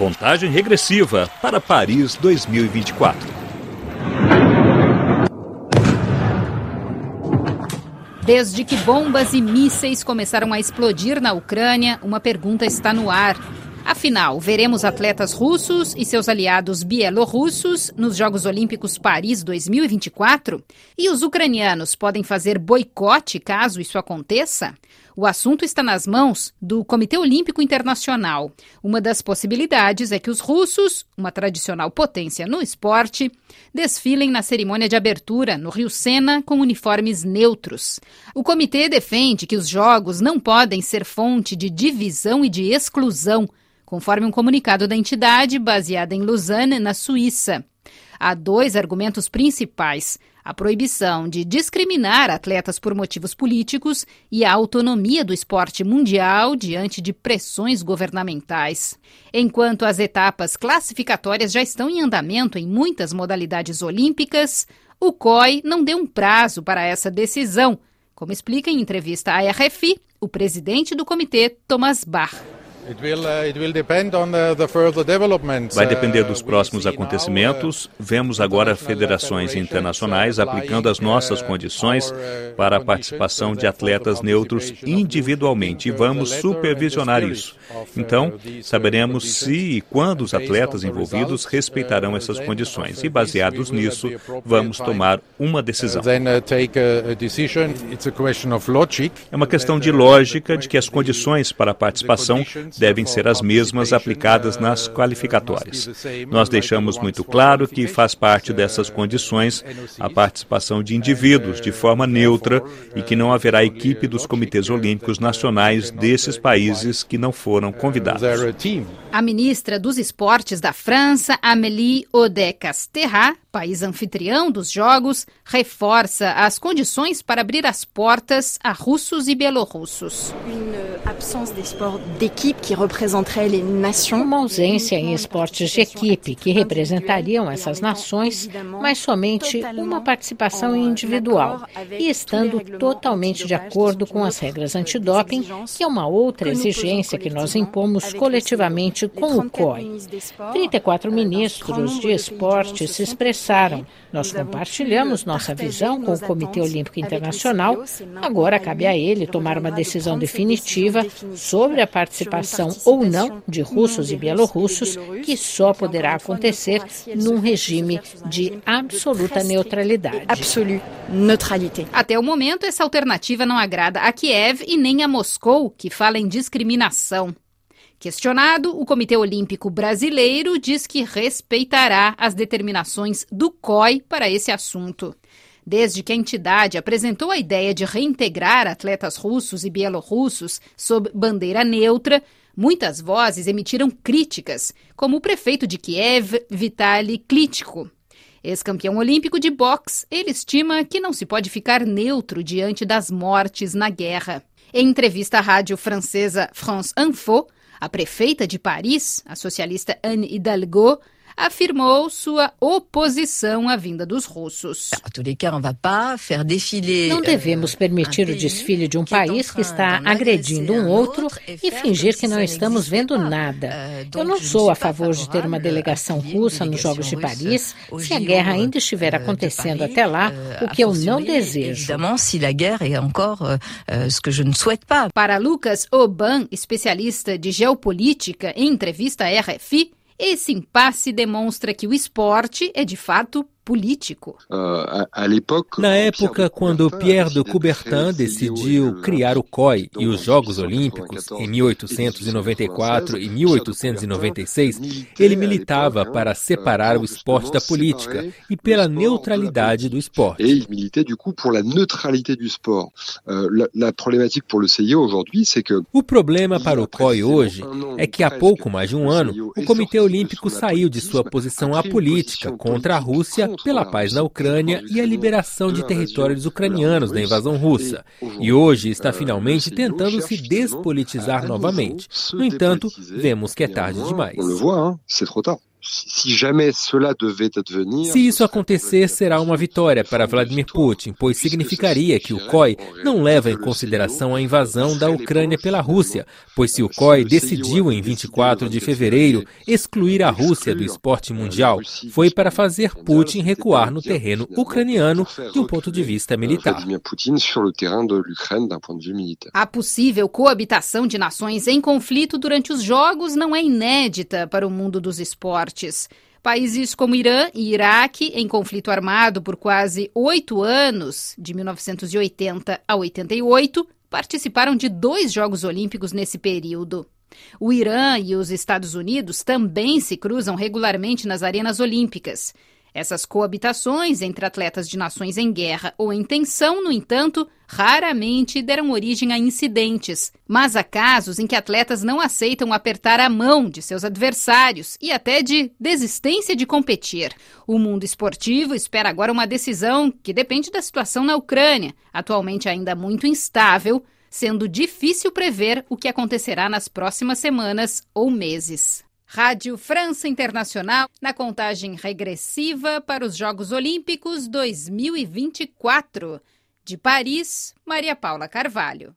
Contagem regressiva para Paris 2024. Desde que bombas e mísseis começaram a explodir na Ucrânia, uma pergunta está no ar. Afinal, veremos atletas russos e seus aliados bielorrussos nos Jogos Olímpicos Paris 2024? E os ucranianos podem fazer boicote caso isso aconteça? O assunto está nas mãos do Comitê Olímpico Internacional. Uma das possibilidades é que os russos, uma tradicional potência no esporte, desfilem na cerimônia de abertura no Rio Sena com uniformes neutros. O comitê defende que os jogos não podem ser fonte de divisão e de exclusão conforme um comunicado da entidade baseada em Lausanne, na Suíça. Há dois argumentos principais: a proibição de discriminar atletas por motivos políticos e a autonomia do esporte mundial diante de pressões governamentais. Enquanto as etapas classificatórias já estão em andamento em muitas modalidades olímpicas, o COI não deu um prazo para essa decisão, como explica em entrevista à RFI o presidente do comitê, Thomas Bach. Vai depender dos próximos acontecimentos. Vemos agora federações internacionais aplicando as nossas condições para a participação de atletas neutros individualmente e vamos supervisionar isso. Então, saberemos se e quando os atletas envolvidos respeitarão essas condições e, baseados nisso, vamos tomar uma decisão. É uma questão de lógica de que as condições para a participação devem ser as mesmas aplicadas nas qualificatórias. Nós deixamos muito claro que faz parte dessas condições a participação de indivíduos de forma neutra e que não haverá equipe dos comitês olímpicos nacionais desses países que não foram convidados. A ministra dos Esportes da França, Amélie Oudéa-Castéra, país anfitrião dos Jogos, reforça as condições para abrir as portas a russos e belorussos. Uma ausência em esportes de equipe que representariam essas nações, mas somente uma participação individual e estando totalmente de acordo com as regras antidoping, que é uma outra exigência que nós impomos coletivamente com o COI. 34 ministros de esporte se expressaram. Nós compartilhamos nossa visão com o Comitê Olímpico Internacional. Agora cabe a ele tomar uma decisão definitiva sobre a participação ou não de russos e bielorrussos, que só poderá acontecer num regime de absoluta neutralidade. Até o momento, essa alternativa não agrada a Kiev e nem a Moscou, que fala em discriminação. Questionado, o Comitê Olímpico Brasileiro diz que respeitará as determinações do COI para esse assunto. Desde que a entidade apresentou a ideia de reintegrar atletas russos e bielorrussos sob bandeira neutra, muitas vozes emitiram críticas, como o prefeito de Kiev, Vitaly Klitschko. Ex-campeão olímpico de boxe, ele estima que não se pode ficar neutro diante das mortes na guerra. Em entrevista à rádio francesa France Info, a prefeita de Paris, a socialista Anne Hidalgo, afirmou sua oposição à vinda dos russos. Não devemos permitir o desfile de um país que está agredindo um outro e fingir que não estamos vendo nada. Eu não sou a favor de ter uma delegação russa nos Jogos de Paris se a guerra ainda estiver acontecendo até lá, o que eu não desejo. Para Lucas Oban, especialista de geopolítica, em entrevista à RFI, esse impasse demonstra que o esporte é de fato político. Ah, Na época, quando Pierre de Coubertin decidiu criar o COI e os Jogos Olímpicos, em 1894 e 1896, ele militava para separar o esporte da política e pela neutralidade do esporte. Et il militait du coup pour la neutralité du sport. Euh, la, la problématique pour le CIO aujourd'hui, c'est que O problema para o COI hoje é que há pouco mais de um ano, o Comitê Olímpico saiu de sua posição apolítica contra a Rússia pela paz na Ucrânia e a liberação de territórios ucranianos da invasão russa, e hoje está finalmente tentando se despolitizar novamente. No entanto, vemos que é tarde demais. Voit, hein, c'est trop tard. se isso acontecer, será uma vitória para Vladimir Putin, pois significaria que o COI não leva em consideração a invasão da Ucrânia pela Rússia, pois se o COI decidiu em 24 de fevereiro excluir a Rússia do esporte mundial, foi para fazer Putin recuar no terreno ucraniano de um ponto de vista militar. A possível coabitação de nações em conflito durante os Jogos não é inédita para o mundo dos esportes fortes. Países como Irã e Iraque, em conflito armado por quase oito anos, de 1980 a 88, participaram de dois Jogos Olímpicos nesse período. O Irã e os Estados Unidos também se cruzam regularmente nas arenas olímpicas. Essas coabitações entre atletas de nações em guerra ou em tensão, no entanto, raramente deram origem a incidentes, mas há casos em que atletas não aceitam apertar a mão de seus adversários e até de desistência de competir. O mundo esportivo espera agora uma decisão que depende da situação na Ucrânia, atualmente ainda muito instável, sendo difícil prever o que acontecerá nas próximas semanas ou meses. Rádio França Internacional na contagem regressiva para os Jogos Olímpicos 2024. De Paris, Maria Paula Carvalho.